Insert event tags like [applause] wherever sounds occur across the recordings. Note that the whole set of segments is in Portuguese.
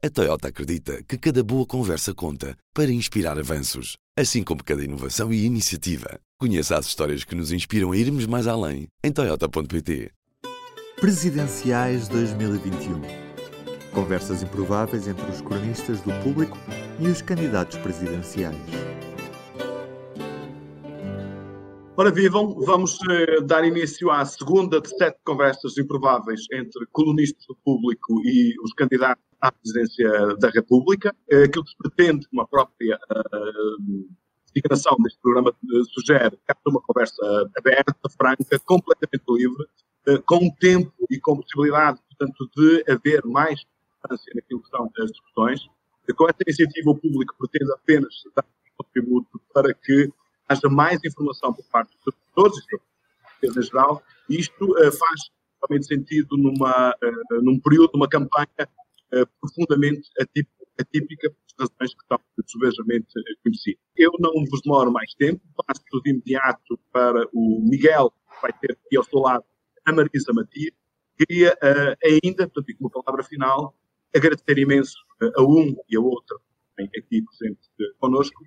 A Toyota acredita que cada boa conversa conta para inspirar avanços, assim como cada inovação e iniciativa. Conheça as histórias que nos inspiram a irmos mais além em Toyota.pt. Presidenciais 2021. Conversas improváveis entre os cronistas do público e os candidatos presidenciais. Ora vivam, vamos eh, dar início à segunda de sete conversas improváveis entre colunistas do público e os candidatos à presidência da República. Eh, aquilo que se pretende, como a própria uh, designação deste programa uh, sugere, é uma conversa aberta, franca, completamente livre, uh, com tempo e com possibilidade, portanto, de haver mais substância naquilo que são as discussões. Com esta iniciativa, o público pretende apenas dar um contributo para que haja mais informação por parte dos professores e em geral. Isto uh, faz totalmente sentido numa, num período, numa campanha uh, profundamente atípica, atípica por razões que estão subejamente conhecidas. Eu não vos demoro mais tempo, passo de imediato para o Miguel, que vai ter aqui ao seu lado a Marisa Matias. Queria ainda, portanto, como palavra final, agradecer imenso a um e a outro aqui presente connosco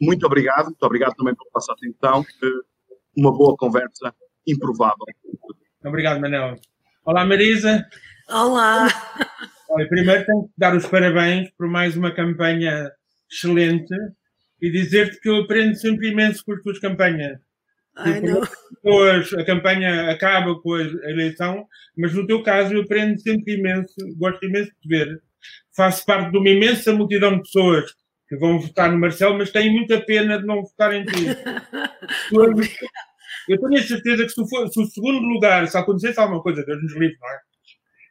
muito obrigado, muito obrigado também por passar atenção. Uma boa conversa improvável. Obrigado, Manel. Olá, Marisa. Olá. Olha, primeiro tenho que dar os parabéns por mais uma campanha excelente e dizer-te que eu aprendo sempre imenso com as tuas campanhas. Ai. Depois a campanha acaba com a eleição, mas no teu caso eu aprendo sempre imenso, gosto imenso de ver. Faço parte de uma imensa multidão de pessoas que vão votar no Marcelo, mas têm muita pena de não votar em ti. [laughs] eu tenho a certeza que se, for, se, o segundo lugar, se acontecesse alguma coisa, Deus nos livre, não é?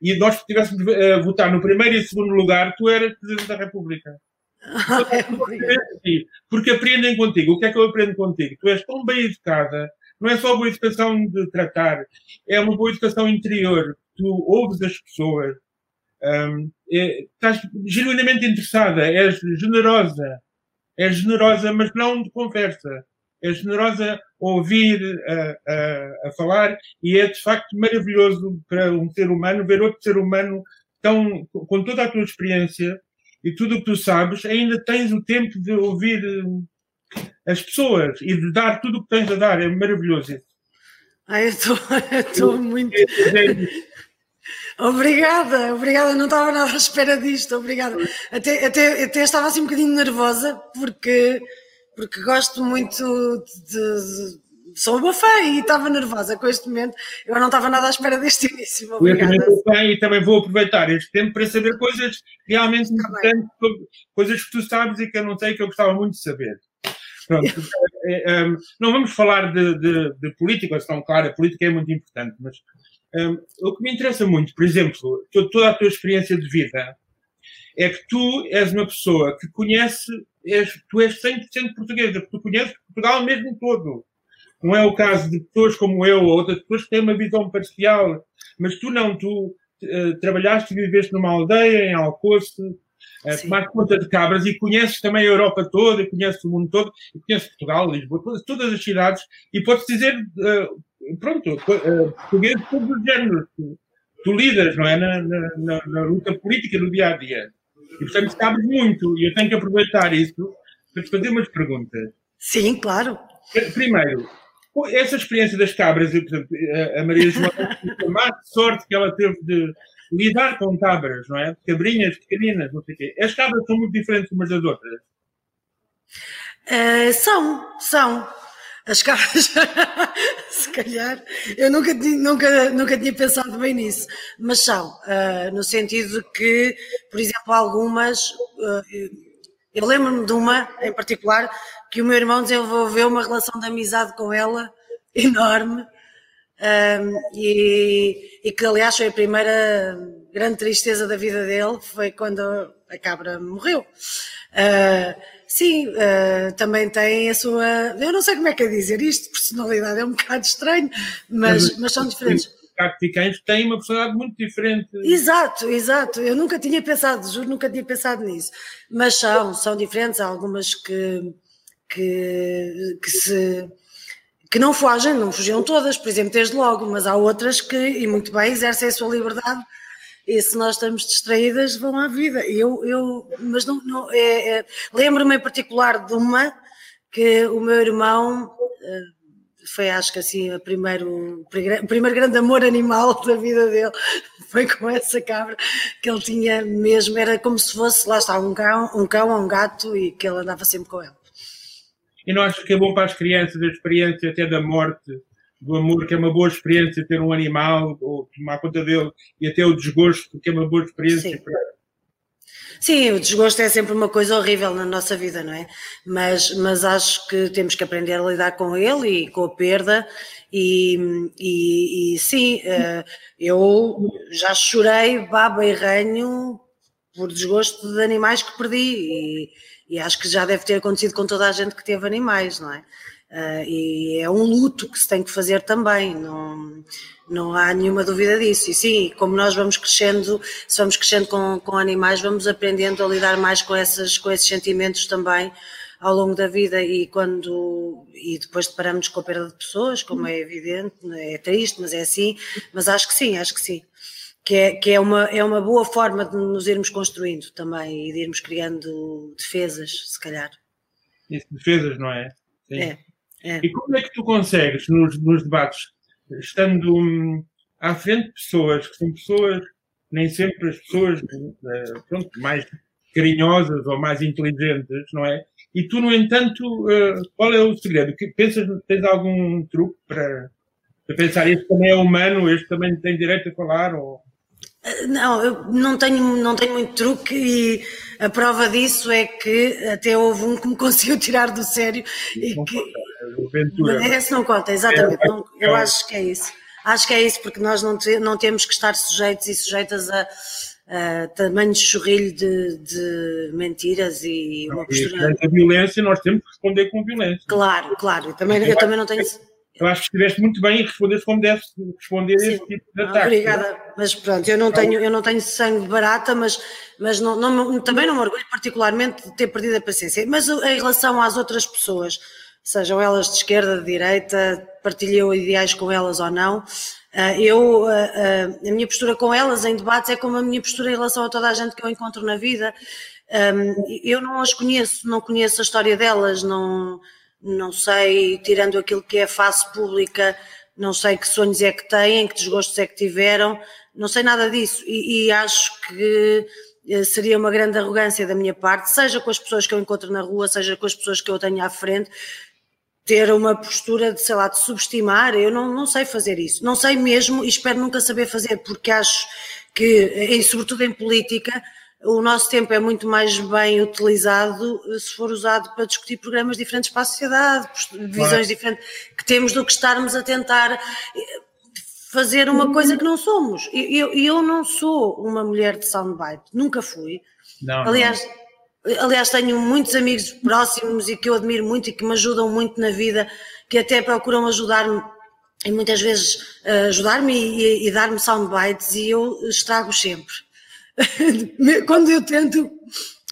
E nós tivéssemos uh, votar no primeiro e segundo lugar, tu eras Presidente da República. [laughs] Porque aprendem contigo. O que é que eu aprendo contigo? Tu és tão bem educada, não é só boa educação de tratar, é uma boa educação interior. Tu ouves as pessoas, um, é, estás genuinamente interessada, és generosa, és generosa, mas não de conversa. És generosa ouvir, a, a, a, falar, e é de facto maravilhoso para um ser humano ver outro ser humano tão, com toda a tua experiência e tudo o que tu sabes, ainda tens o tempo de ouvir as pessoas e de dar tudo o que tens a dar. É maravilhoso isso. Ai, eu [laughs] estou muito. Obrigada, obrigada, não estava nada à espera disto, obrigada. Até, até, até estava assim um bocadinho nervosa, porque, porque gosto muito de, de sou uma fã e estava nervosa com este momento. Eu não estava nada à espera deste início. Eu também sou fã e também vou aproveitar este tempo para saber coisas realmente tá importantes, coisas que tu sabes e que eu não sei que eu gostava muito de saber. Pronto, [laughs] é, é, não vamos falar de, de, de política, estão claro, a política é muito importante, mas um, o que me interessa muito, por exemplo, toda a tua experiência de vida, é que tu és uma pessoa que conhece, és, tu és 100% portuguesa, porque tu conheces Portugal mesmo todo. Não é o caso de pessoas como eu ou outras pessoas que têm uma visão parcial, mas tu não, tu uh, trabalhaste e viveste numa aldeia, em Alcoce, uh, tomaste conta de cabras e conheces também a Europa toda, conheces o mundo todo, e conheces Portugal, Lisboa, todas, todas as cidades, e podes dizer uh, pronto, uh, português de todos os géneros. Tu, tu lidas, não é? Na, na, na, luta política do dia a dia. E portanto sabes muito, e eu tenho que aproveitar isso para te fazer umas perguntas. Sim, claro. Primeiro, essa experiência das cabras, e, portanto, a Maria Joana, [laughs] a má sorte que ela teve de lidar com cabras, não é? Cabrinhas pequeninas, não sei o quê. As cabras são muito diferentes umas das outras. Uh, são, são as cabras, [laughs] se calhar, eu nunca, nunca, nunca tinha pensado bem nisso, mas são, uh, no sentido que, por exemplo, algumas, uh, eu lembro-me de uma em particular, que o meu irmão desenvolveu uma relação de amizade com ela [laughs] enorme, um, ah, e, e, que aliás foi a primeira grande tristeza da vida dele, foi quando a cabra morreu. Uh, Sim, uh, também tem a sua. Eu não sei como é que é dizer isto, personalidade é um [laughs] bocado estranho, mas, mas, mas são diferentes. Cacticães têm uma personalidade muito diferente. Exato, exato. Eu nunca tinha pensado, juro, nunca tinha pensado nisso. Mas são, são diferentes. Há algumas que, que, que se que não fogem, não fugiam todas, por exemplo, desde logo, mas há outras que, e muito bem, exercem a sua liberdade e se nós estamos distraídas, vão à vida. Eu, eu, mas não, não é, é, lembro-me em particular de uma que o meu irmão eh, foi, acho que assim, o primeiro, o primeiro grande amor animal [laughs] da vida dele foi com essa cabra que ele tinha mesmo, era como se fosse, lá está, um cão, um cão ou um gato e que ele andava sempre com ele. E não acho que é bom para as crianças a experiência até da morte, do amor, que é uma boa experiência ter um animal, ou tomar conta dele, e até o desgosto, que é uma boa experiência Sim. para Sim, o desgosto é sempre uma coisa horrível na nossa vida, não é? Mas, mas acho que temos que aprender a lidar com ele e com a perda. E, e, e sim, eh, eu já chorei baba e ranho por desgosto de animais que perdi. E, e acho que já deve ter acontecido com toda a gente que teve animais, não é? Uh, e é um luto que se tem que fazer também, não, não há nenhuma dúvida disso. E sim, como nós vamos crescendo, se vamos crescendo com, com animais, vamos aprendendo a lidar mais com, essas, com esses sentimentos também ao longo da vida e quando e depois deparamos com a perda de pessoas, como é evidente, é triste, mas é assim, mas acho que sim, acho que sim. Que é, que é, uma, é uma boa forma de nos irmos construindo também e de irmos criando defesas, se calhar. Isso, defesas, não é? Sim. É. É. E como é que tu consegues, nos, nos debates, estando hum, à frente de pessoas, que são pessoas, nem sempre as pessoas uh, pronto, mais carinhosas ou mais inteligentes, não é? E tu, no entanto, uh, qual é o segredo? Que, pensas, tens algum truque para, para pensar, este também é humano, este também tem direito a falar? Ou... Não, eu não tenho, não tenho muito truque e a prova disso é que até houve um que me [laughs] conseguiu tirar do sério e que. Mas esse não conta, exatamente. É, não, eu é, acho que é isso. Acho que é isso, porque nós não, te, não temos que estar sujeitos e sujeitas a, a tamanho de chorrilho de, de mentiras e uma postura. A violência, nós temos que responder com violência. Claro, claro. Eu também, eu também não tenho. Eu acho que estiveste muito bem e respondeste como deves responder Sim. esse tipo de ataque. Obrigada, mas pronto, eu não tenho, eu não tenho sangue barata, mas, mas não, não, também não me orgulho particularmente de ter perdido a paciência. Mas em relação às outras pessoas, sejam elas de esquerda, de direita, partilhei ideais com elas ou não, eh, eu, eh, eh, a minha postura com elas em debates é como a minha postura em relação a toda a gente que eu encontro na vida. Eu não as conheço, não conheço a história delas, não não sei, tirando aquilo que é a face pública, não sei que sonhos é que têm, que desgostos é que tiveram, não sei nada disso e, e acho que eh, seria uma grande arrogância da minha parte, seja com as pessoas que eu encontro na rua, seja com as pessoas que eu tenho à frente, ter uma postura de, sei lá, de subestimar, eu não, não sei fazer isso, não sei mesmo e espero nunca saber fazer, porque acho que, e sobretudo em política, o nosso tempo é muito mais bem utilizado eh, se for usado para discutir programas diferentes para a sociedade, visões diferentes que temos do que estarmos a tentar eh, fazer uma coisa que não somos. E eu, eu, não sou uma mulher de soundbite, nunca fui. Não, aliás, não. Aliás, tenho muitos amigos próximos e que eu admiro muito e que me ajudam muito na vida, que até procuram ajudar-me e muitas vezes eh, ajudar-me e, e, e dar-me soundbites e eu estrago sempre [laughs] quando eu tento,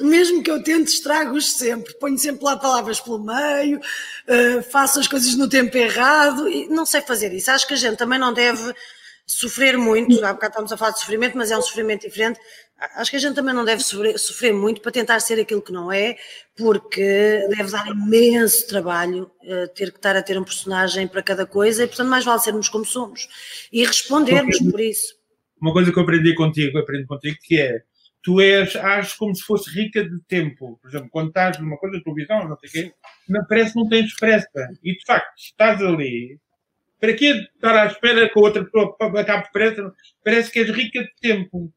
mesmo que eu tente, estrago-os sempre. Ponho sempre lá palavras pelo meio, uh, faço as coisas no tempo errado e não sei fazer isso. Acho que a gente também não deve sofrer muito. Há bocado estamos a falar de sofrimento, mas é um sofrimento diferente. Acho que a gente também não deve sofrer, sofrer muito para tentar ser aquilo que não é, porque deve dar imenso trabalho uh, ter que estar a ter um personagem para cada coisa e, portanto, mais vale sermos como somos e respondermos por isso uma coisa que eu aprendi contigo, aprendi contigo, que é tu és, ages como se fosse rica de tempo. Por exemplo, quando estás numa coisa de televisão, não sei o quê, não, parece que não tens pressa. E de facto, estás ali, para que estar à espera que a outra pessoa acabe depressa? Parece que és rica de tempo.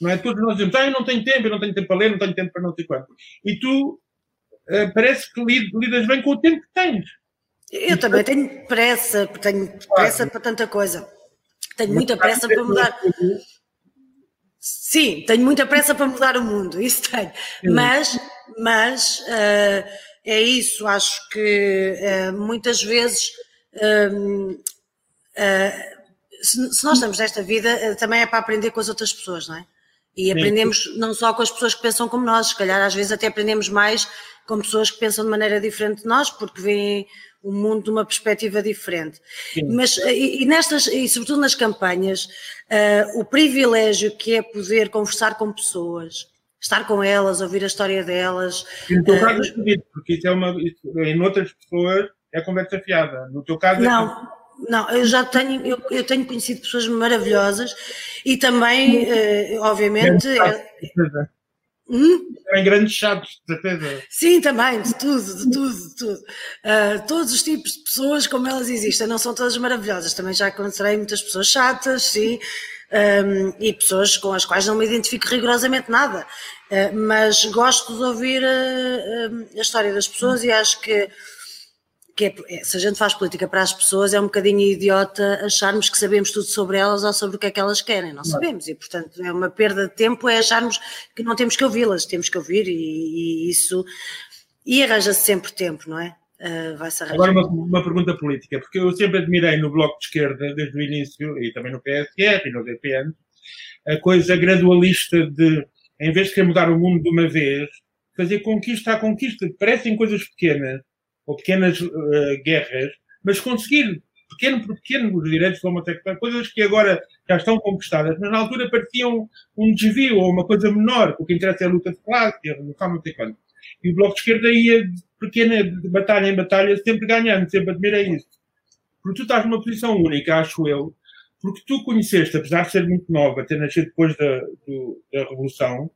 Não é? Todos nós dizemos, ah, eu não tenho tempo, eu não tenho tempo para ler, não tenho tempo para não sei quanto. E tu uh, parece que lidas bem com o tempo que tens. Eu e também tu... tenho pressa, tenho pressa claro. para tanta coisa. Tenho muita pressa para mudar. Sim, tenho muita pressa para mudar o mundo, [laughs] isso tenho. Mas, mas uh, é isso, acho que uh, muitas vezes uh, se, se, nós estamos nesta vida, também é para aprender com as outras pessoas, não é? E aprendemos não só com as pessoas que pensam como nós, se calhar às vezes até aprendemos mais com pessoas que pensam de maneira diferente de nós, porque veem o mundo de uma perspectiva diferente. Sim. Mas, e, e, nestas, e sobretudo nas campanhas, uh, o privilégio que é poder conversar com pessoas, estar com elas, ouvir a história delas. no teu uh, caso, é porque isso é uma, em outras pessoas é conversa fiada. No teu caso. É não, eu já tenho, eu, eu, tenho conhecido pessoas maravilhosas e também, uh, obviamente. É, Hum? Também grandes chatos, de certeza. Sim, também, de tudo, de tudo, de tudo. Uh, todos os tipos de pessoas, como elas existem, não são todas maravilhosas. Também já encontrei muitas pessoas chatas, sim, um, e pessoas com as quais não me identifico rigorosamente nada. Uh, mas gosto de ouvir a, a história das pessoas e acho que que é, é, se a gente faz política para as pessoas, é um bocadinho idiota acharmos que sabemos tudo sobre elas ou sobre o que é que elas querem. Não sabemos. E, portanto, é uma perda de tempo é acharmos que não temos que ouvi-las, temos que ouvir e, e isso. E arranja-se sempre tempo, não é? Uh, vai-se arranjar. Agora, uma, uma, pergunta política, porque eu sempre admirei no Bloco de Esquerda, desde o início, e também no PSR e no DPN, a coisa gradualista de, em vez de querer mudar o mundo de uma vez, fazer conquista a conquista. Parecem coisas pequenas ou pequenas uh, guerras, mas conseguir pequeno por pequeno os direitos homossexuais, coisas que agora já estão conquistadas, mas na altura pareciam um desvio ou uma coisa menor, o que interessa é a luta de classe, a revolução, não sei quanto. E o Bloco de Esquerda ia de pequena de batalha em batalha, sempre ganhando, sempre admirei isso. Porque tu estás numa posição única, acho eu, porque tu conheceste, apesar de ser muito nova, ter nascido depois da, do, da Revolução,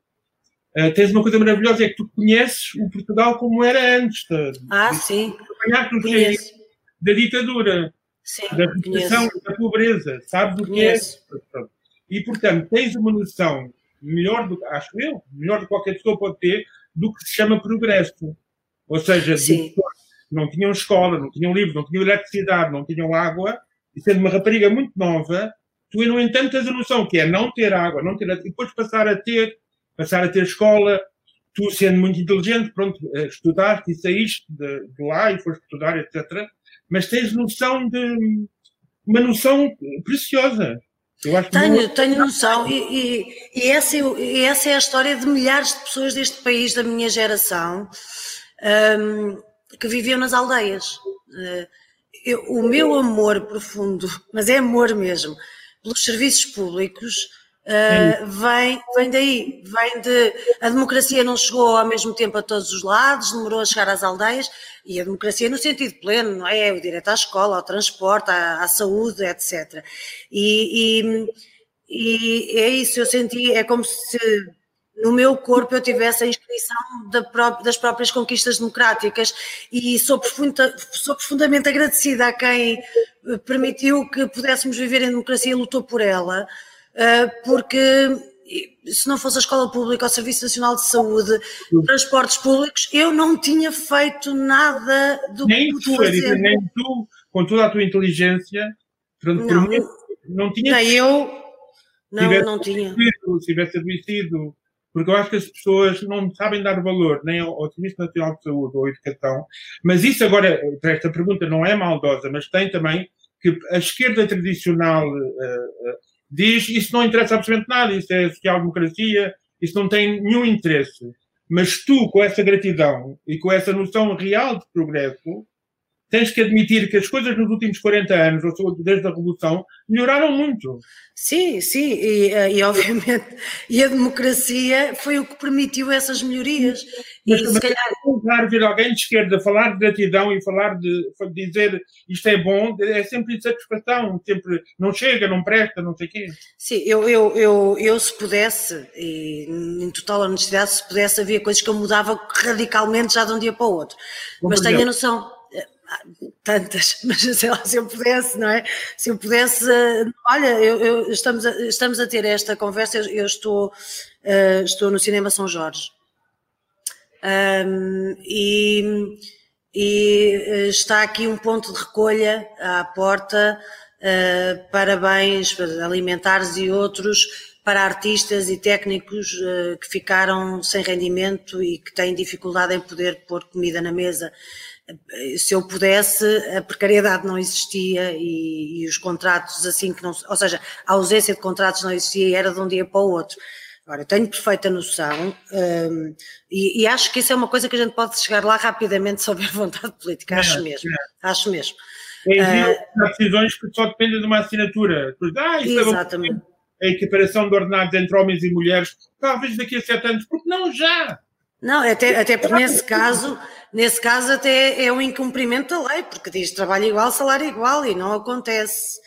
Uh, tens uma coisa maravilhosa, é que tu conheces o Portugal como era antes. De, ah, de, sim. Da ditadura, sim, da repressão, da pobreza, sabes o que é? E, portanto, tens uma noção melhor do acho eu, melhor do que qualquer pessoa pode ter, do que se chama progresso. Ou seja, não tinham escola, não tinham livro, não tinham eletricidade, não tinham água, e sendo uma rapariga muito nova, tu, no entanto, tens a noção que é não ter água, não ter e depois passar a ter passar a ter escola, tu sendo muito inteligente, pronto, eh, estudaste e saíste de, de lá e foste estudar, etc. Mas tens noção de, uma noção preciosa. tenho, tenho noção, e, e, e, essa, e, essa, é a história de milhares de pessoas deste país, da minha geração, um, que viviam nas aldeias. Uh, eu, o meu amor profundo, mas é amor mesmo, pelos serviços públicos, Uh, vem, vem daí, vem de. A democracia não chegou ao mesmo tempo a todos os lados, demorou a chegar às aldeias, e a democracia no sentido pleno, não é? O direito à escola, ao transporte, à, à saúde, etc. E, e, e, é isso, eu senti, é como se no meu corpo eu tivesse a inscrição da própria, das próprias conquistas democráticas e sou, profunda, sou profundamente agradecida a quem permitiu que pudéssemos viver em democracia e lutou por ela. Ah, porque se não fosse a escola pública, o Serviço Nacional de Saúde, transportes públicos, eu não tinha feito nada do nem que tu, fazer. Nem tu, com toda a tua inteligência, não, mim, não tinha. Nem eu, não, não tinha. Se tivesse adoecido, porque eu acho que as pessoas não sabem dar valor nem ao, ao Serviço Nacional de Saúde ou à educação, mas isso agora, esta pergunta não é maldosa, mas tem também que a esquerda tradicional uh, uh, diz isso não interessa absolutamente nada, isso é social-democracia, isso não tem nenhum interesse. Mas tu, com essa gratidão e com essa noção real de progresso, tens que admitir que as coisas nos últimos 40 anos, ou desde a Revolução, melhoraram muito. Sim, sim, e, eh, e obviamente, e a democracia foi o que permitiu essas melhorias. Mas, e, se calhar... ver alguém de esquerda falar de gratidão e falar de, dizer isto é bom, é sempre insatisfação, sempre não chega, não presta, não sei o quê. Sim, eu, eu, eu, eu se pudesse, e em total honestidade, se pudesse, havia coisas que eu mudava radicalmente já de um dia para o outro. Mas tenho a noção tantas, [laughs] mas sei lá, se eu pudesse, não é? Se eu pudesse, olha, eu, eu estamos, a, estamos a ter esta conversa, eu, eu estou, uh, estou no Cinema São Jorge. Um, e, e eh, está aqui um ponto de recolha à porta, uh, parabéns alimentares e outros para artistas e técnicos uh, que ficaram sem rendimento e que têm dificuldade em poder pôr comida na mesa se eu pudesse, a precariedade não existia e, e, os contratos assim que não, ou seja, a ausência de contratos não existia e era de um dia para o outro. Agora, tenho perfeita noção um, e, e, acho que isso é uma coisa que a gente pode chegar lá rapidamente se houver [laughs] vontade política, acho é, mesmo, é. acho mesmo. É, uh, decisões que só dependem de uma assinatura. Ah, é Exatamente. É a equiparação de ordenados entre homens e mulheres, talvez daqui a sete anos, porque não já. Não, até, até porque nesse caso, nesse caso até é um incumprimento da lei, porque diz trabalho igual, salário igual, e não acontece.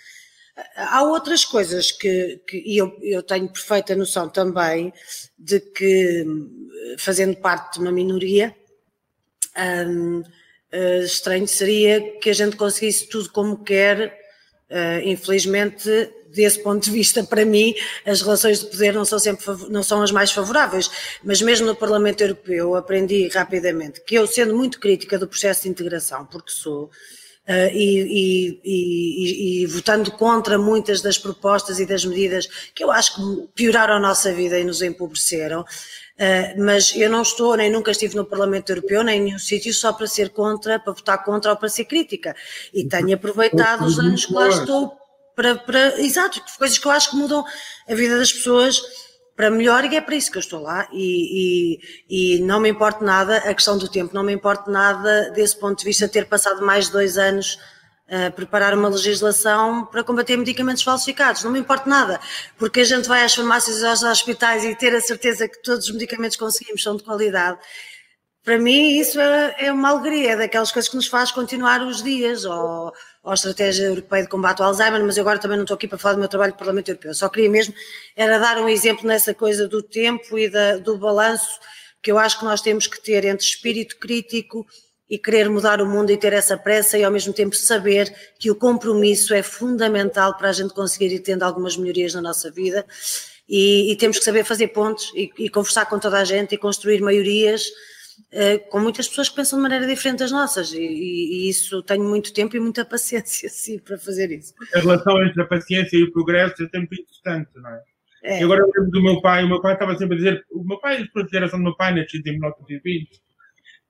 Há outras coisas que, que e eu, eu tenho perfeita noção também de que, fazendo parte de uma minoria, hum, uh, estranho seria que a gente conseguisse tudo como quer. Uh, infelizmente, desse ponto de vista, para mim, as relações de poder não são sempre não são as mais favoráveis. Mas mesmo no Parlamento Europeu, aprendi rapidamente que eu, sendo muito crítica do processo de integração, porque sou, Uh, e, e, e, e, votando contra muitas das propostas e das medidas que eu acho que pioraram a nossa vida e nos empobreceram. Uh, mas eu não estou, nem nunca estive no Parlamento Europeu, nem em nenhum sítio, só para ser contra, para votar contra ou para ser crítica. E tenho aproveitado os anos que lá estou para, para, exato, coisas que eu acho que mudam a vida das pessoas para melhor e é para isso que eu estou lá. E, e, e, não me importa nada a questão do tempo, não me importa nada desse ponto de vista ter passado mais de dois anos a preparar uma legislação para combater medicamentos falsificados, não me importa nada, porque a gente vai às farmácias aos hospitais e ter a certeza que todos os medicamentos que conseguimos são de qualidade. Para mim isso é, é, uma alegria, é daquelas coisas que nos faz continuar os dias, ou, a Estratégia Europeia de Combate ao Alzheimer, mas eu agora também não estou aqui para falar do meu trabalho no Parlamento Europeu, só queria mesmo era dar um exemplo nessa coisa do tempo e da, do balanço que eu acho que nós temos que ter entre espírito crítico e querer mudar o mundo e ter essa pressa e ao mesmo tempo saber que o compromisso é fundamental para a gente conseguir ir tendo algumas melhorias na nossa vida. E, e temos que saber fazer pontos e, e conversar com toda a gente e construir maiorias com muitas pessoas que pensam de maneira diferente das nossas e, e, isso tenho muito tempo e muita [laughs] paciência sim para fazer isso. A relação entre a paciência e o progresso é sempre interessante, não é? é. E agora eu lembro do meu pai, o meu pai estava sempre a dizer, o meu pai, a geração do meu pai, nascido em 1920,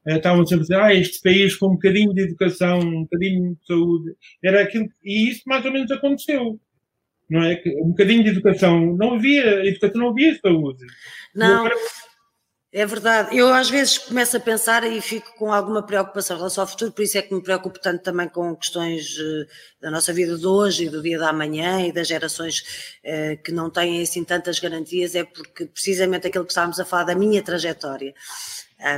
eh, estavam sempre a dizer, ah, este país com um bocadinho de educação, um bocadinho de saúde, era aquilo, e isso mais ou menos aconteceu. Não é? Um bocadinho de educação, não havia educação, não havia saúde. Não. É verdade. Eu às vezes começo a pensar e fico com alguma preocupação em relação ao futuro, por isso é que me preocupo tanto também com questões eh, da nossa vida de hoje e do dia da manhã e das gerações eh, que não têm assim tantas garantias, é porque precisamente aquilo que estávamos a falar da minha trajetória.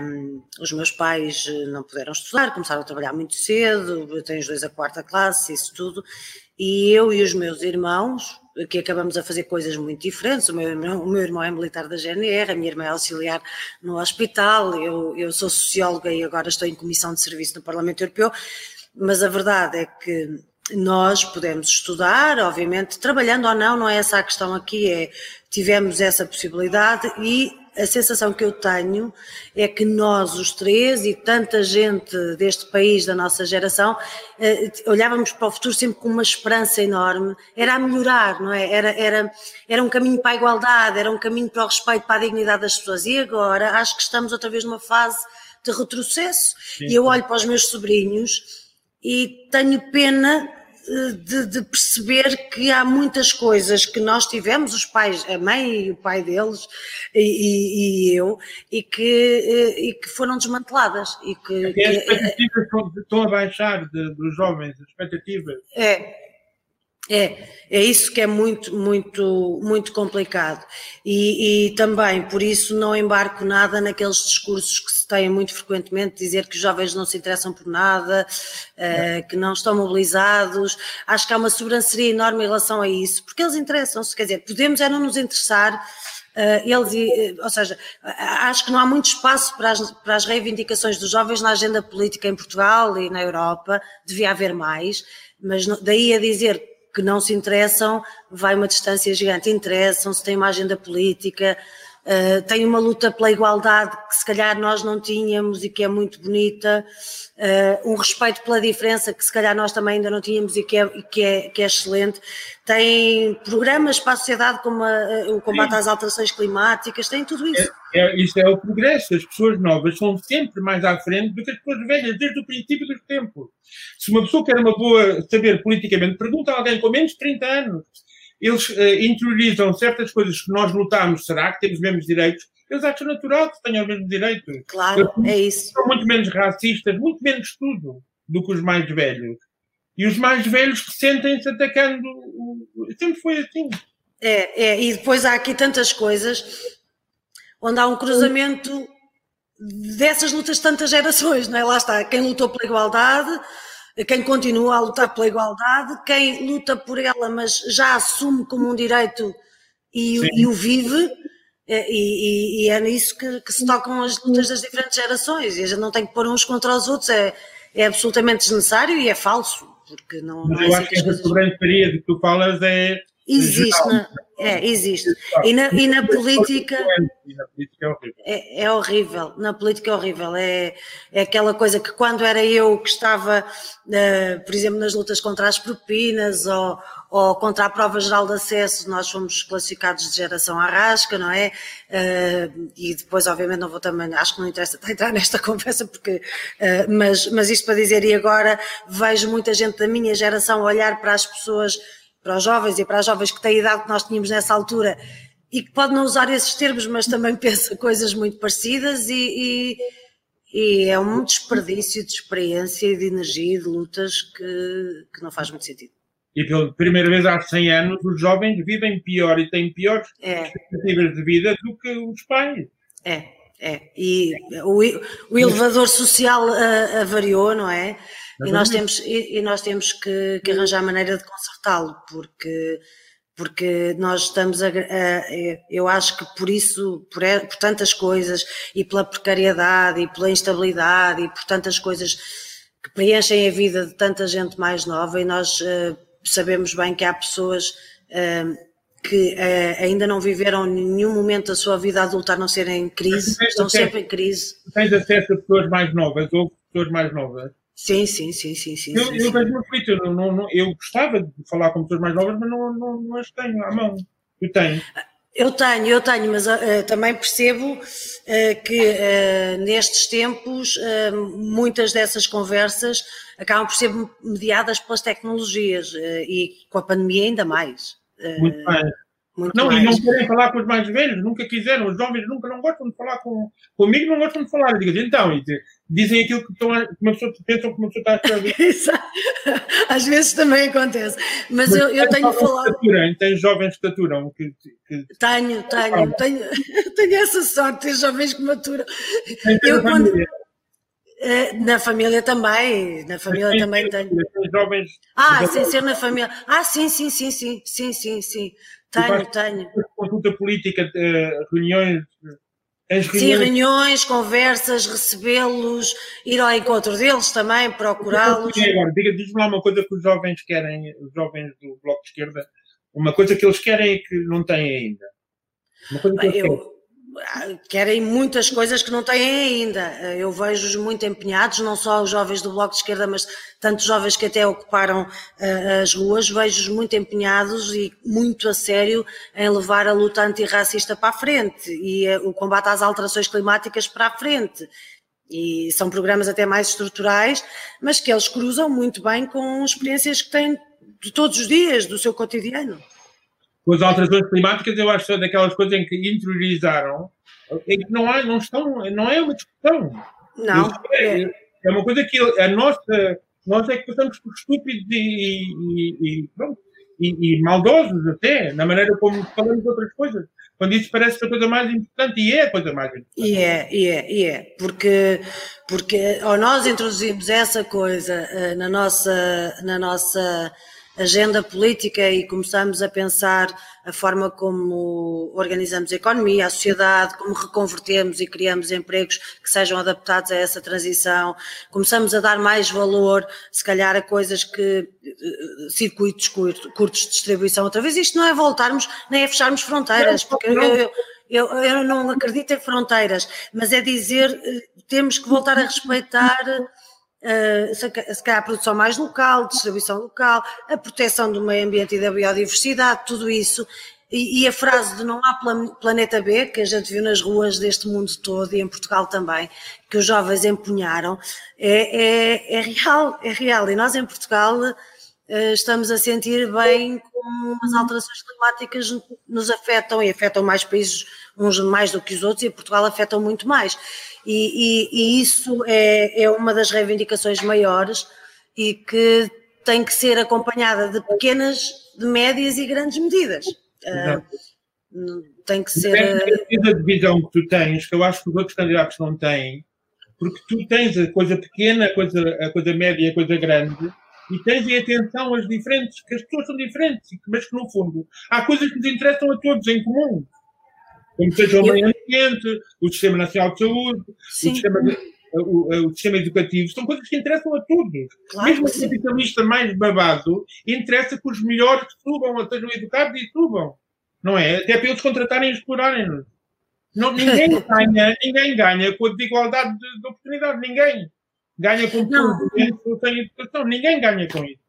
Um, os meus pais eh, não puderam estudar, começaram a trabalhar muito cedo, eu tenho os dois a quarta classe, isso tudo, e eu e os meus irmãos, que acabamos a fazer coisas muito diferentes. O meu irmão, o meu irmão é militar da GNR, a minha irmã é auxiliar no hospital, eu, eu sou socióloga e agora estou em comissão de serviço no Parlamento Europeu, mas a verdade é que nós podemos estudar, obviamente, trabalhando ou não, não é essa a questão aqui, é tivemos essa possibilidade e a sensação que eu tenho é que nós, os três, e tanta gente deste país, da nossa geração, eh, olhávamos para o futuro sempre com uma esperança enorme. Era a melhorar, não é? Era, era, era um caminho para a igualdade, era um caminho para o respeito, para a dignidade das pessoas. E agora acho que estamos outra vez numa fase de retrocesso. Sim. E eu olho para os meus sobrinhos e tenho pena de, de, perceber que há muitas coisas que nós tivemos, os pais, a mãe e o pai deles e, e, e eu, e que, e que foram desmanteladas. E que, as expectativas estão, estão a baixar de, dos jovens, as expectativas. É, é, é isso que é muito, muito, muito complicado. E, e, também, por isso, não embarco nada naqueles discursos que se têm muito frequentemente, dizer que os jovens não se interessam por nada, uh, que não estão mobilizados. Acho que há uma sobranceria enorme em relação a isso, porque eles interessam-se, quer dizer, podemos é não nos interessar, Uh, eles, uh, ou seja, acho que não há muito espaço para as, para as reivindicações dos jovens na agenda política em Portugal e na Europa, devia haver mais, mas daí a dizer que não se interessam, vai uma distância gigante. Interessam-se, têm uma agenda política, uh, têm uma luta pela igualdade que se calhar nós não tínhamos e que é muito bonita, uh, um respeito pela diferença que se calhar nós também ainda não tínhamos e que é, que é, que é excelente. Têm programas para a sociedade como a, o combate Sim. às alterações climáticas, têm tudo isso. É, é, isto é o progresso. As pessoas novas são sempre mais à frente do que as pessoas velhas, desde o princípio dos tempos. Se uma pessoa quer uma boa saber politicamente, pergunta a alguém com menos de 30 anos. Eles uh, interiorizam certas coisas que nós lutamos, será que temos os mesmos direitos? Eles acham natural que tenham os mesmos direitos. Claro, eles, é isso. São muito menos racistas, muito menos tudo do que os mais velhos. E os mais velhos sentem-se atacando. Sempre foi assim. É, é, e depois há aqui tantas coisas onde há um cruzamento dessas lutas de tantas gerações, não é? Lá está, quem lutou pela igualdade, quem continua a lutar pela igualdade, quem luta por ela, mas já assume como um direito e, e o vive, é, e, e, e, é nisso que, que, se tocam as lutas das diferentes gerações, e a gente não tem que pôr uns contra os outros, é, é absolutamente desnecessário e é falso, porque não, mas eu é acho que essa soberania de que tu falas é Existe, na, é, existe. E na, e na política. É, é horrível. Na política é horrível. É, é aquela coisa que quando era eu que estava, uh, por exemplo, nas lutas contra as propinas ou, ou contra a prova geral de acesso, nós fomos classificados de geração arrasca, não é? Uh, e depois, obviamente, não vou também, acho que não interessa [laughs] entrar nesta conversa, porque, uh, mas, mas isto para dizer, e agora vejo muita gente da minha geração olhar para as pessoas para os jovens e para as jovens que têm a idade que nós tínhamos nessa altura e que pode não usar esses termos, mas também [laughs] pensa coisas muito parecidas e, e, e é um desperdício de experiência e de energia e de lutas que, que não faz muito sentido. E pela primeira vez há 100 anos os jovens vivem pior e têm piores é. expectativas de vida do que os pais. É, é. E o, o elevador social uh, avariou, não é? E nós temos, e, e nós temos que, que arranjar maneira de consertá-lo, porque, porque nós estamos a, a, Eu acho que por isso, por, por tantas coisas, e pela precariedade, e pela instabilidade, e por tantas coisas que preenchem a vida de tanta gente mais nova, e nós uh, sabemos bem que há pessoas. Uh, que uh, ainda não viveram nenhum momento da sua vida adulta a não ser em crise, estão sempre em crise. Tens acesso a pessoas mais novas ou pessoas mais novas Sim, sim, sim, sim, sim. Eu, sim, eu vejo no Twitter, não, não, eu gostava de falar com pessoas mais novas, mas não, não, não as tenho à mão. Eu tenho. Eu tenho, eu tenho, mas uh, também percebo uh, que uh, nestes tempos muitas dessas conversas acabam por ser mediadas pelas tecnologias e com a pandemia ainda mais. Muito bem. Muito não, mais. e não querem falar com os mais velhos, nunca quiseram, os jovens nunca não gostam de falar com, comigo, não gostam de falar. Eu digo, então, dizem aquilo que estão uma pessoa, pensam que uma pessoa está a escrever. [laughs] Às vezes também acontece. Mas, Mas eu, eu tenho falado. Tem jovens que maturam. Que, que... Tenho, tenho, tenho, [laughs] tenho essa sorte, ter jovens que maturam. Eu, quando, eh, na família também, na família também tenho. Jovens, ah, sem ser na família. Ah, sim, sim, sim, sim, sim, sim, sim. Tenho, tenho. Consulta política, eh, reuniões. reuniões. Sim, reuniões, conversas, recebê-los, ir ao encontro deles também, procurá-los. Diz-me lá uma coisa que os jovens querem, os jovens do Bloco de Esquerda, uma coisa que eles querem e que não têm ainda. Uma coisa que eles eu, querem querem muitas coisas que não têm ainda. Eu vejo-os muito empenhados, não só os jovens do Bloco de Esquerda, mas tantos jovens que até ocuparam uh, as ruas, vejo-os muito empenhados e muito a sério em levar a luta antirracista para a frente e uh, o combate às alterações climáticas para a frente. E são programas até mais estruturais, mas que eles cruzam muito bem com experiências que têm de todos os dias, do seu cotidiano com as alterações climáticas, eu acho que é daquelas coisas em que interiorizaram, em que não, há, não, estão, não é uma discussão. Não. É, é, uma coisa que a nossa, nós é que passamos por estúpidos e, e, e, e, e maldosos até, na maneira como falamos outras coisas quando isso parece a coisa mais importante e é a coisa mais importante. E é, e é, e é, porque, porque ao nós introduzimos essa coisa uh, na nossa, na nossa agenda política e começamos a pensar a forma como organizamos a economia, a sociedade, como reconvertemos e criamos empregos que sejam adaptados a essa transição, começamos a dar mais valor, se calhar, a coisas que eh, circuitos curtos de distribuição outra vez. Isto não é voltarmos nem é fecharmos fronteiras, porque eu, eu, eu, eu não acredito em fronteiras, mas é dizer eh, temos que voltar a respeitar Uh, se calhar a produção mais local, distribuição local, a proteção do meio ambiente e da biodiversidade, tudo isso. E, a frase de não há planeta B, que a gente viu nas ruas deste mundo todo e em Portugal também, que os jovens empunharam, é, é, é real, é real. E nós em Portugal estamos a sentir bem como as alterações climáticas nos afetam e afetam mais países, uns mais do que os outros, e Portugal afetam muito mais. E, e, e isso é, é uma das reivindicações maiores e que tem que ser acompanhada de pequenas, de médias e grandes medidas. Uh, tem que ser. Depende da divisão que tu tens, que eu acho que os outros candidatos não têm, porque tu tens a coisa pequena, a coisa, a coisa média e a coisa grande, e tens em atenção as diferentes, que as pessoas são diferentes, mas que no fundo há coisas que nos interessam a todos em comum. Como seja o meio ambiente, o Sistema Nacional de Saúde, o sistema, o, o sistema, educativo, são coisas que interessam a todos. Claro Mesmo o capitalista mais babado, interessa que os melhores subam, sejam educados e subam. Não é? Até para eles contratarem e explorarem-nos. Não, ninguém [laughs] ganha, ninguém ganha com a desigualdade de, de oportunidade, ninguém ganha com tudo, sem educação, ninguém ganha com isso.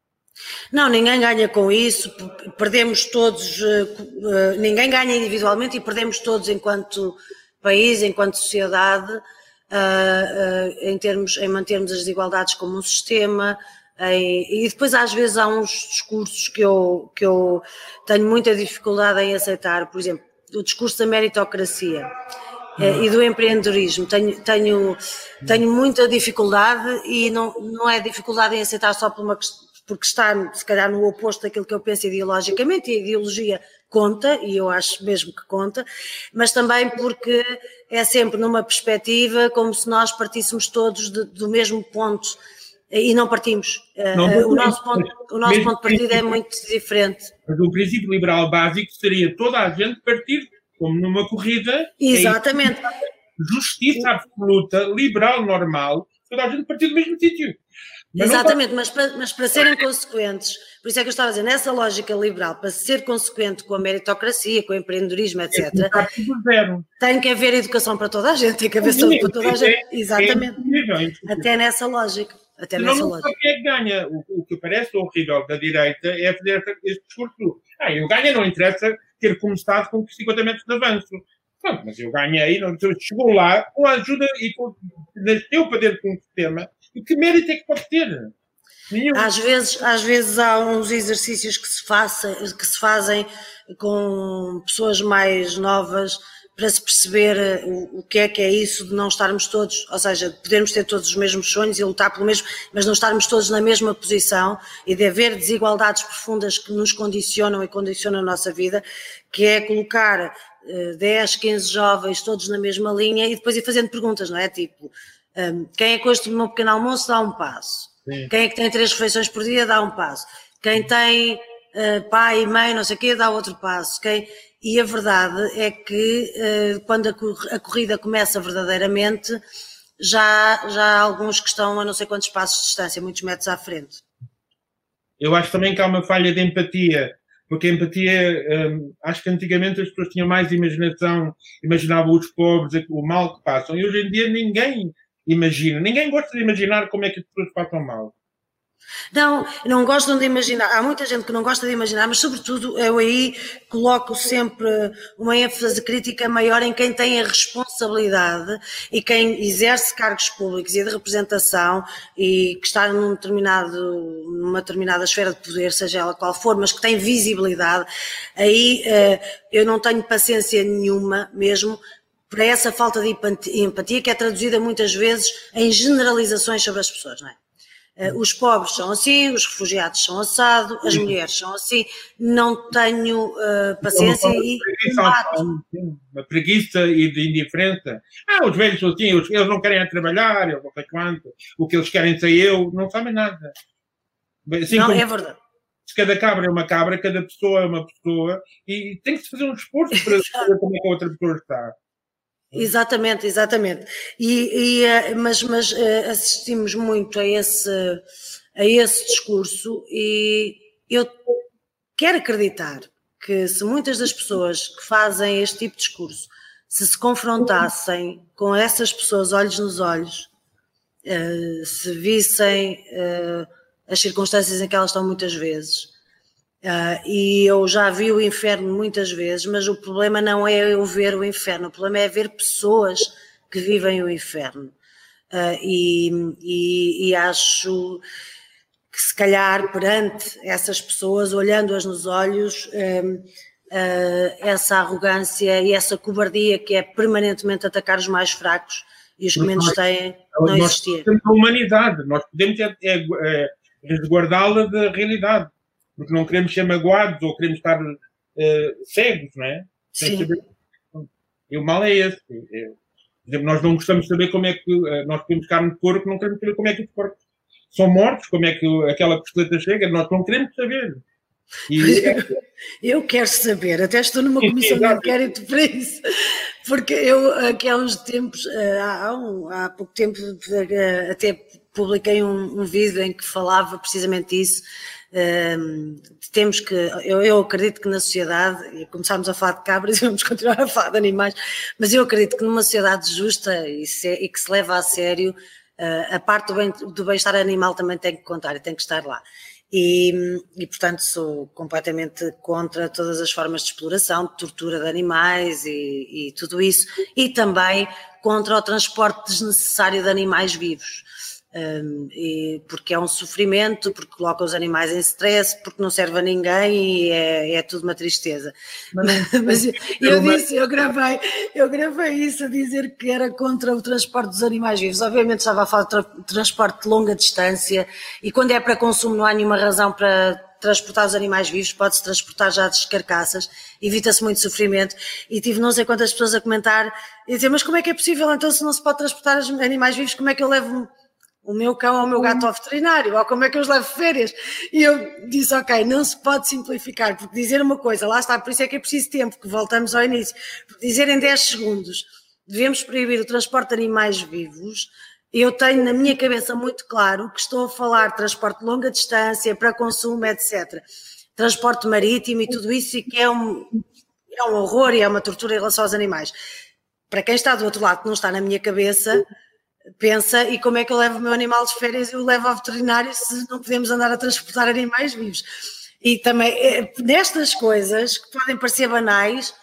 Não, ninguém ganha com isso, perdemos todos, eh, eh, ninguém ganha individualmente e perdemos todos enquanto país, enquanto sociedade, eh, em, termos, em mantermos as desigualdades como um sistema, e depois às vezes há uns discursos que eu, que eu tenho muita dificuldade em aceitar, por exemplo, do discurso da meritocracia eh, e do empreendedorismo. Tenho, tenho, tenho muita dificuldade e não, não é dificuldade em aceitar só por uma, porque está, se calhar, no oposto daquilo que eu penso ideologicamente, e a ideologia conta, e eu acho mesmo que conta, mas também porque é sempre numa perspectiva como se nós partíssemos todos de, do mesmo ponto e não partimos. Eh, não, o, nosso ponto, o nosso ponto de partida é muito diferente. Mas o princípio liberal básico seria toda a gente partir como numa corrida. É Exatamente. É justiça absoluta, liberal, normal, toda a gente partir do mesmo sítio. Mas Exatamente, mas para, mas para serem consequentes, por isso é que eu estava a dizer, nessa lógica liberal, para ser consequente com a meritocracia, com o empreendedorismo, etc., é tem que haver educação para toda a gente, tem que haver saúde para toda a gente. Exatamente. Até nessa lógica. Até nessa não quem é que ganha. O, o, que parece horrível da direita é fazer este discurso. Ah, eu ganho, não interessa ter começado com 50 metros de avanço. Pronto, mas eu ganhei, não, chegou lá com a ajuda e com, nasceu para dentro de um sistema. E que mérito é que pode ter? Nenhum. Às vezes, às vezes há uns exercícios que se, faça, que se fazem com pessoas mais novas para se perceber eh, o, o, que é que é isso de não estarmos todos, ou seja, podermos ter todos os mesmos sonhos e lutar pelo mesmo, mas não estarmos todos na mesma posição e de haver desigualdades profundas que nos condicionam e condicionam a nossa vida, que é colocar uh, 10, 15 jovens todos na mesma linha e depois ir fazendo perguntas, não é? Tipo, um, quem é que hoje tomou um pequeno almoço dá um passo. Sim. Quem é que tem três refeições por dia dá um passo. Quem tem uh, pai mãe, não sei o quê, dá outro passo. Quem e a verdade é que eh, quando a corrida começa verdadeiramente, já, já há alguns que estão a não sei quantos passos de distância, muitos metros à frente. Eu acho também que há uma falha de empatia, porque a empatia, hum, acho que antigamente as pessoas tinham mais imaginação, imaginavam os pobres, o mal que passam, e hoje em dia ninguém imagina, ninguém gosta de imaginar como é que as pessoas passam mal. Não, não gostam de imaginar. Há muita gente que não gosta de imaginar, mas sobretudo eu aí coloco sempre uma ênfase crítica maior em quem tem a responsabilidade e quem exerce cargos públicos e de representação e que está num numa determinada esfera de poder, seja ela qual for, mas que tem visibilidade. Aí eh, eu não tenho paciência nenhuma mesmo para essa falta de empatia que é traduzida muitas vezes em generalizações sobre as pessoas, não é? Eh, os pobres são assim, os refugiados são assado, as mulheres são assim, não tenho uh, paciência e uma preguiça e de indiferença. Ah, os velhos são assim, eles não querem trabalhar, eu não sei quanto, o que eles querem ser eu, não sabem nada. Assim não, é verdade. Se cada cabra é uma cabra, cada pessoa é uma pessoa, e tem que se fazer um esforço para [laughs] saber como é que a outra pessoa está. Exatamente, exatamente. E, e, eh, mas, mas eh, assistimos muito a esse, a esse discurso e eu quero acreditar que se muitas das pessoas que fazem este tipo de discurso se se confrontassem com essas pessoas olhos nos olhos, eh, se vissem as circunstâncias em que elas estão muitas vezes, Uh, e eu já vi o inferno muitas vezes, mas o problema não é eu ver o inferno, o problema é ver pessoas que vivem o inferno. Uh, e, e, e, acho que se calhar perante essas pessoas, olhando-as nos olhos, um, uh, essa arrogância e essa cobardia que é permanentemente atacar os mais fracos e os que menos têm, não nós existia. Temos a humanidade, nós podemos é, é, é resguardá-la da realidade, porque não queremos ser magoados ou queremos estar uh, cegos, não é? Sim. E o mal é esse. É, por exemplo, nós não gostamos de saber como é que uh, nós temos carne de porco, não queremos saber como é que os porcos são mortos, como é que aquela costeleta chega, nós não queremos saber. E... [laughs] Eu quero saber, até estou numa comissão de inquérito para isso, porque eu aqui há uns tempos, há, um, há pouco tempo, até publiquei um, um vídeo em que falava precisamente disso. Temos que, eu, eu, acredito que na sociedade, e começámos a falar de cabras e vamos [laughs] continuar a falar de animais, mas eu acredito que numa sociedade justa e, se, e que se leva a sério, uh, a parte do bem-estar bem animal também tem que contar e tem que estar lá. E, e, portanto, sou completamente contra todas as formas de exploração, de tortura de animais e, e tudo isso, e também contra o transporte desnecessário de animais vivos. Um, e porque é um sofrimento, porque coloca os animais em stress, porque não serve a ninguém e é, é tudo uma tristeza. Mas, [laughs] mas eu, eu, disse, eu gravei, eu gravei isso a dizer que era contra o transporte dos animais vivos. Obviamente estava a falar de tra transporte de longa distância e quando é para consumo não há nenhuma razão para transportar os animais vivos, pode-se transportar já as carcaças, evita-se muito sofrimento. E tive não sei quantas pessoas a comentar e dizer, mas como é que é possível então se não se pode transportar os animais vivos, como é que eu levo o meu cão ou o meu gato ao veterinário, ou como é que eu os levo férias? E eu disse, ok, não se pode simplificar, porque dizer uma coisa, lá está, por isso é que é preciso tempo, que voltamos ao início, porque dizer em 10 segundos, devemos proibir o transporte de animais vivos, eu tenho na minha cabeça muito claro que estou a falar de transporte de longa distância, para consumo, etc. Transporte marítimo e tudo isso, e que é um, é um horror e é uma tortura em relação aos animais. Para quem está do outro lado, que não está na minha cabeça, pensa e como é que eu levo o meu animal de férias e o levo ao veterinário se não podemos andar a transportar animais vivos. E também, é, nestas coisas que podem parecer banais,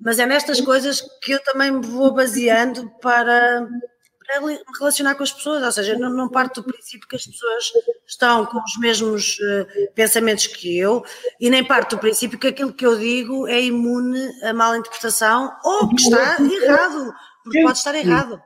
mas é nestas coisas que eu também me vou baseando para, para me relacionar com as pessoas, ou seja, não, não parto do princípio que as pessoas estão com os mesmos uh, pensamentos que eu e nem parto do princípio que aquilo que eu digo é imune a mal interpretação ou que está errado, porque pode estar errado.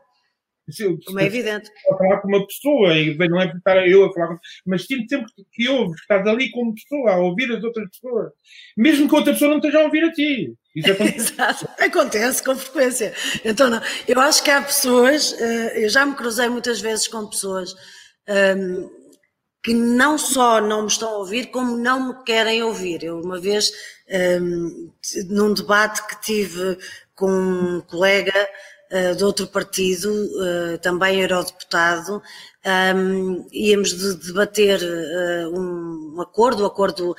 Como é evidente. A falar com uma pessoa, e não é estar eu a falar com mas sinto sempre que ouves, que estás ali como pessoa, a ouvir as outras pessoas, mesmo que outra pessoa não esteja a ouvir a ti. Isso [laughs] acontece. Exato. acontece com frequência. Então, não, eu acho que há pessoas, eh, eu já me cruzei muitas vezes com pessoas um, ehm, que não só não me estão a ouvir, como não me querem ouvir. Eu, uma vez, um, ehm, num debate que tive com um colega, uh, de outro partido, uh, também eurodeputado, um, íamos de debater uh, um acordo, o acordo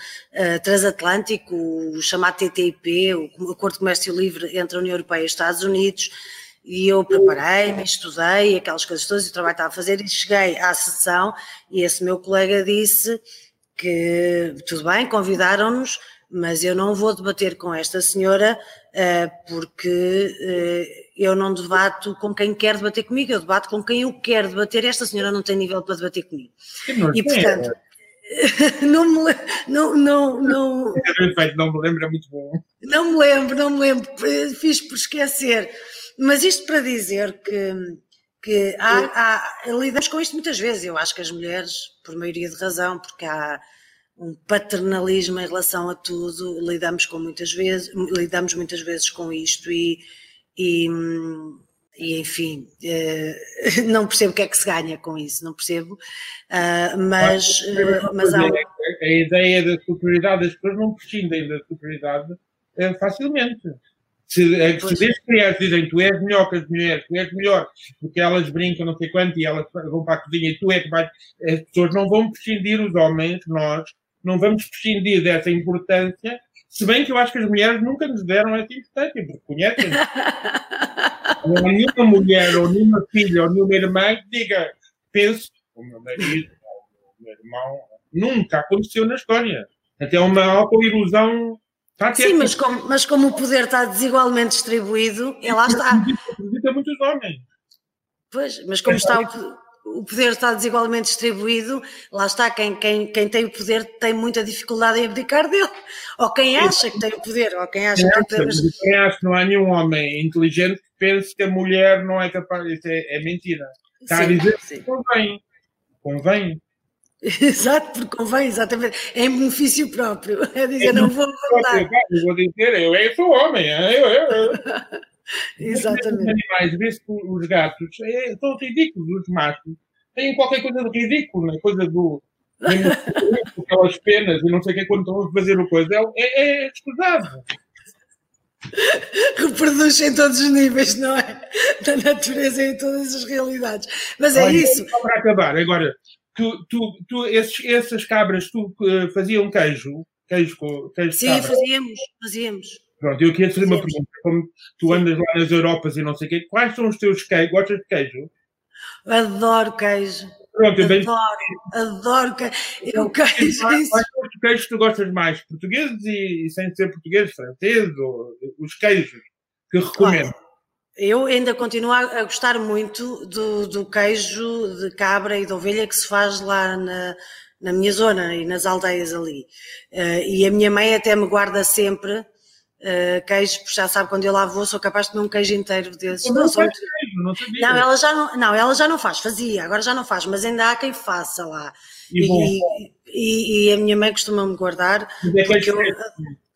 transatlântico, o chamado TTIP, o Acordo de Comércio Livre entre a União Europeia e os Estados Unidos, e eu preparei-me, estudei, aquelas coisas todas, o trabalho estava a fazer, e cheguei à sessão, e esse meu colega disse que, tudo bem, convidaram-nos, mas eu não vou debater com esta senhora uh, porque uh, eu não debato com quem quer debater comigo, eu debato com quem eu quero debater. Esta senhora não tem nível para debater comigo. E portanto, [laughs] não me não, não, não, [laughs] não me lembro, é muito bom. Não me lembro, não me lembro, fiz por esquecer. Mas isto para dizer que, que há, há, lidamos com isto muitas vezes. Eu acho que as mulheres, por maioria de razão, porque há um paternalismo em relação a tudo, lidamos com muitas vezes, lidamos muitas vezes com isto e, e, e enfim, eh, [laughs] não percebo o que é que se ganha com isso, não percebo, uh, mas, uh, mas há... A ideia da superioridade, as pessoas não prescindem da superioridade uh, facilmente. Se, se desde crianças dizem tu és melhor que as mulheres, tu és melhor, porque elas brincam não sei quanto e elas vão para a cozinha e tu é que vais. As pessoas não vão prescindir, os homens, nós, não vamos prescindir dessa importância, se bem que eu acho que as mulheres nunca nos deram essa importância, porque conhecem. não [laughs] há nenhuma mulher, ou nenhuma filha, ou nenhuma irmã que diga, penso, o meu marido, o meu irmão, nunca aconteceu na história. Até uma auto-ilusão Sim, mas como, mas como o poder está desigualmente distribuído, é lá está. Acredita muitos homens. Pois, mas como está o, o poder está desigualmente distribuído, lá está, quem, quem, quem tem o poder tem muita dificuldade em abdicar dele. Ou quem acha que tem o poder, ou quem acha que tem o poder. Quem acha que não há nenhum homem inteligente que pense que a mulher não é capaz. Isso é, é mentira. Está sim, a dizer que convém. Convém. [laughs] Exato, porque convém, exatamente. É em benefício próprio. [laughs] É dizer, é não vou voltar. Eu vou dizer, eu, eu sou homem. Eu, eu, eu. [laughs] Exatamente. Os animais, vê-se os gatos é, são ridículos, os machos. Têm qualquer coisa de ridículo, né? coisa do. aquelas penas e não sei o que, quando estão a fazer o coisa, é, é escusado. Reproduz em todos os níveis, não é? Da natureza e em todas as realidades. Mas é Olha, isso. Para acabar, agora, tu, tu, tu, esses, essas cabras, tu uh, faziam queijo? Queijo com queijo Sim, fazíamos, fazíamos. Pronto, eu queria te fazer uma pergunta. Como tu andas lá nas Europas e não sei o quê, quais são os teus queijos? Gostas de queijo? Adoro queijo. Pronto, eu adoro, adoro queijo. Eu queijo. Quais, são os queijos que tu gostas mais? Portugueses e, e sem ser portugueses, franceses, ou os queijos que recomendo? Eu ainda continuo a gostar muito do, do, queijo de cabra e de ovelha que se faz lá na, na minha zona e nas aldeias ali. Uh, e a minha mãe até me guarda sempre uh, queijo, porque já sabe quando eu lá vou, sou capaz de comer um queijo inteiro desses. Não, não, não, não, ela já não, não, ela já não faz, fazia, agora já não faz, mas ainda há quem faça lá. E, e, e, e a minha mãe costuma-me guardar. É porque eu,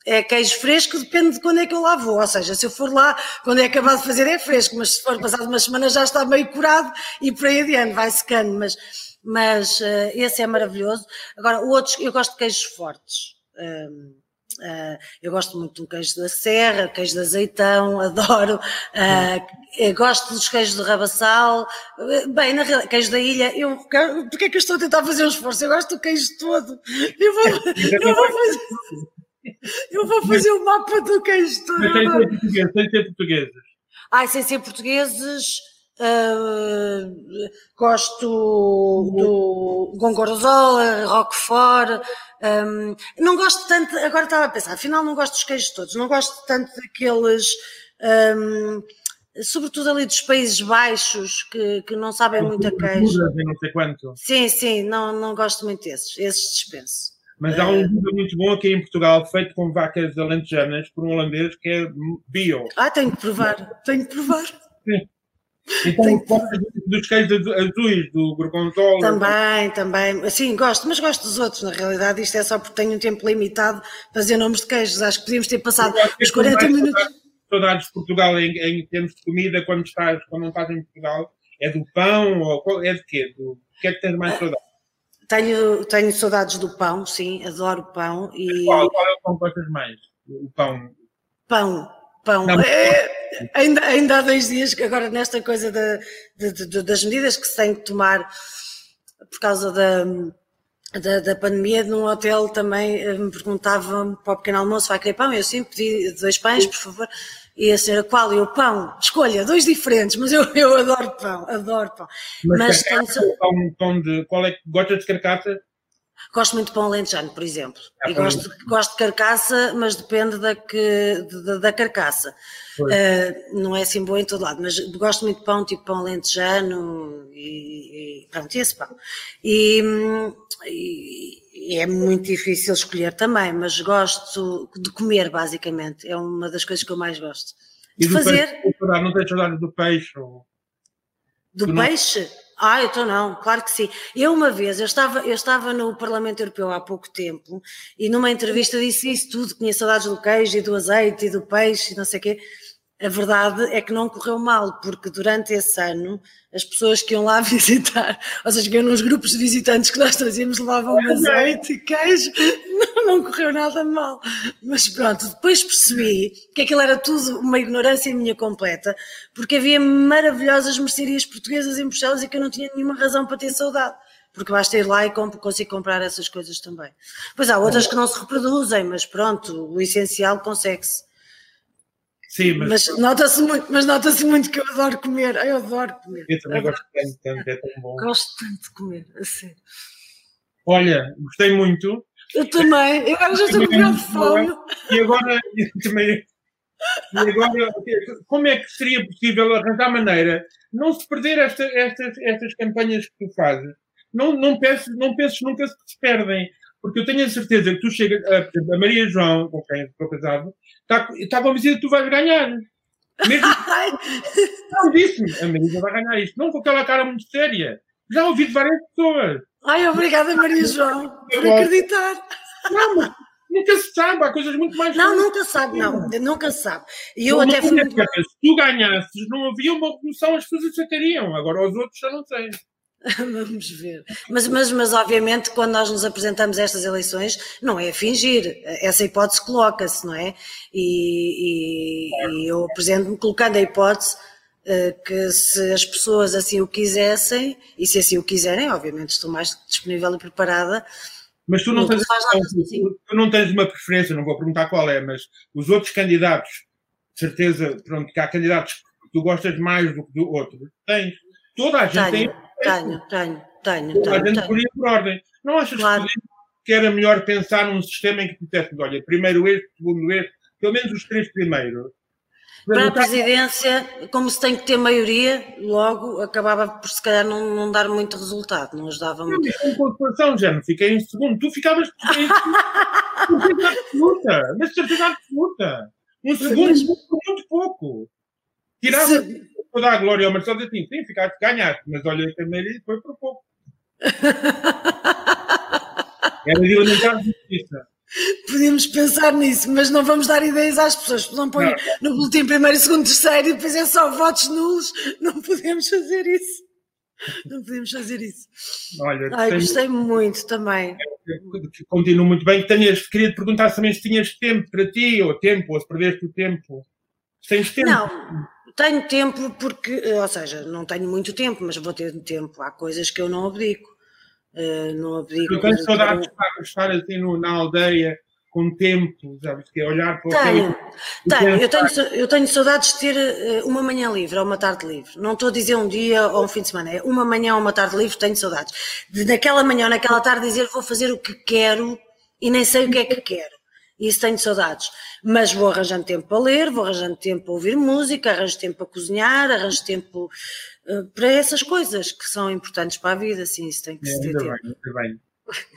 é queijo fresco, depende de quando é que eu lá vou. Ou seja, se eu for lá, quando é acabado de fazer é fresco, mas se for passado uma semana já está meio curado e por aí adiante, vai secando. Mas, mas uh, esse é maravilhoso. Agora, outros, eu gosto de queijos fortes. Um, Uh, eu gosto muito do queijo da serra, queijo de azeitão, [laughs] adoro. Uh, gosto dos queijos de rabassal. Bem, na realidade, queijo da ilha, eu, porque é que eu estou a tentar fazer um esforço? Eu gosto do queijo todo. Eu vou, [laughs] eu vou fazer, eu vou fazer o um mapa do queijo todo. Mas português, sem ser portugueses. Ai, sem ser portugueses. Uh, gosto do Gongorzola, Roquefort, um, não gosto tanto, agora estava a pensar, afinal não gosto dos queijos todos, não gosto tanto daqueles, um, sobretudo ali dos Países Baixos, que, que não sabem muito a queijo. Não sei quanto. Sim, sim, não, não gosto muito desses, esses dispenso. Mas há um vídeo muito bom aqui em Portugal, feito com vacas alentejanas por um holandês que é bio. Ah, tenho que provar, tenho que provar. Sim. Então, dos queijos azuis, do gorgonzola. Também, também. Sim, gosto, mas gosto dos outros. Na realidade, isto é só porque tenho um tempo limitado para fazer nomes de queijos. Acho que podíamos ter passado os 40 minutos. Saudades de Portugal em, em, termos de comida, quando, estás, quando não estás em Portugal, é do pão ou é de quê? Do, o que é que tens mais ah, saudades? Tenho, tenho saudades do pão, sim, adoro pão. E... Qual, qual é o pão que gostas mais? O pão? Pão, pão. É, ainda, ainda há dois dias, que agora nesta coisa de, de, de, das medidas que se tem que tomar por causa da, da, da, pandemia, num hotel também eh, me perguntavam para o pequeno almoço, vai querer pão? Eu sim, pedi dois pães, por favor. E a senhora, qual? E o pão? Escolha, dois diferentes, mas eu, eu adoro pão, adoro pão. Mas, mas carcaça, pão, pão de, qual é que gosta de carcaça? Gosto muito de pão alentejano, por exemplo. É, e gosto, gosto de carcaça, mas depende da, que, da, da carcaça. Uh, não é assim boa em todo lado, mas gosto muito de pão, tipo pão alentejano e, e pronto, esse pão. E, e, e, é muito difícil escolher também, mas gosto de comer, basicamente. É uma das coisas que eu mais gosto. De fazer. Peixe, não tens saudades do peixe? Do peixe? Não... Ah, então não, claro que sim. Eu uma vez, eu estava, eu estava no Parlamento Europeu há pouco tempo e numa entrevista disse isso tudo, tinha saudades do queijo e do azeite e do peixe e não sei o quê. A verdade é que não correu mal, porque durante esse ano as pessoas que iam lá [laughs] visitar, ou seja, que iam nos grupos de visitantes que nós trazíamos levavam azeite e queijo, [laughs] não, não correu nada mal. Mas pronto, depois percebi que aquilo era tudo uma ignorância minha completa, porque havia maravilhosas mercearias portuguesas em Bruxelas e que eu não tinha nenhuma razão para ter saudade porque basta ir lá e consigo comprar essas coisas também. Pois há outras que não se reproduzem, mas pronto, o essencial consegue-se. Sim, mas. Mas nota-se muito, mas nota muito que eu adoro comer. Eu adoro comer. Eu também adoro. gosto tanto, tanto, é tão bom. Gosto tanto de comer, a sério. Olha, gostei muito. Eu também. Eu agora já estou com de fome. E agora também. E agora, como é que seria possível arranjar maneira não se perder esta, estas, estas campanhas que tu fazes? Não, não, penses, não penses nunca se perdem. Porque eu tenho a certeza que tu chegas, a, a Maria João, com quem estou casado, está, está convencida que tu vais ganhar. Mesmo [laughs] não disse-me, a Maria vai ganhar isto. Não com aquela cara muito séria. Já ouvi de várias pessoas. Ai, obrigada, Maria João, por acreditar. Não, mas nunca se sabe, há coisas muito mais. Não, nunca sabe, não, nunca sabe. E eu até fui. Muito... Se tu ganhasses, não havia uma revolução, as pessoas aceitariam. Agora os outros já não sei. [laughs] Vamos ver. Mas, mas, mas, obviamente, quando nós nos apresentamos a estas eleições, não é fingir. Essa hipótese coloca-se, não é? E, e, e eu apresento-me colocando a hipótese uh, que se as pessoas assim o quisessem, e se assim o quiserem, obviamente estou mais disponível e preparada. Mas tu não, não tens, assim. tu não tens uma preferência, não vou perguntar qual é, mas os outros candidatos, de certeza, pronto, que há candidatos que tu gostas mais do que do outro, tens. Toda a gente tem tenho, tenho, tenho. tenho, a gente por ordem. Não achas claro. que era melhor pensar num sistema em que dissesse, olha, primeiro este, segundo este, pelo menos os três primeiros? Para a presidência, como se tem que ter maioria, logo acabava por se calhar não, não dar muito resultado, não ajudava muito. Mas com corporação, já não fiquei em segundo. Tu ficavas em [laughs] certeza absoluta, mas certeza absoluta. Um segundo mas... muito pouco. Tirava. Se vou dar a glória ao Marcelo assim, sim, ficaste, ganhaste, mas olha, primeiro foi por pouco. [laughs] Era de alimentar justiça. Podíamos pensar nisso, mas não vamos dar ideias às pessoas. Não põe no boletim primeiro, segundo, terceiro e depois é só votos nulos. Não podemos fazer isso. Não podemos fazer isso. Olha, Ai, tenho... gostei muito também. Continuo muito bem. Tenhas, queria te perguntar também se tinhas tempo para ti, ou tempo, ou se perdeste o tempo. Tens tempo. Não, tenho tempo porque, eh, ou seja, não tenho muito tempo, mas vou ter tempo. Há coisas que eu não abdico. Uh, não abdico. Eu tenho saudades de estar assim na aldeia com tempo, sabes, que é olhar para o tenho, tenho, eu tenho, eu tenho saudades de ter eh, uma manhã livre ou uma tarde livre. Não estou a dizer um dia ou um fim de semana, é uma manhã ou uma tarde livre, tenho saudades. De naquela manhã ou naquela tarde dizer vou fazer o que quero e nem sei o que é que quero isso tenho saudades. Mas vou arranjando tempo para ler, vou arranjando tempo para ouvir música, arranjo tempo para cozinhar, arranjo tempo uh, para essas coisas que são importantes para a vida, assim, isso tem que é, se ter tempo. Bem, muito bem.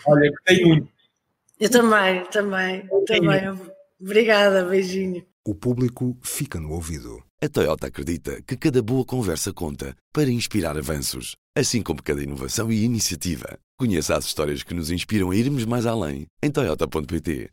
Olha, gostei muito. Eu também, também, também. Obrigada, beijinho. O público fica no ouvido. A Toyota acredita que cada boa conversa conta para inspirar avanços, assim como cada inovação e iniciativa. Conheça as histórias que nos inspiram a irmos mais além em toyota.pt.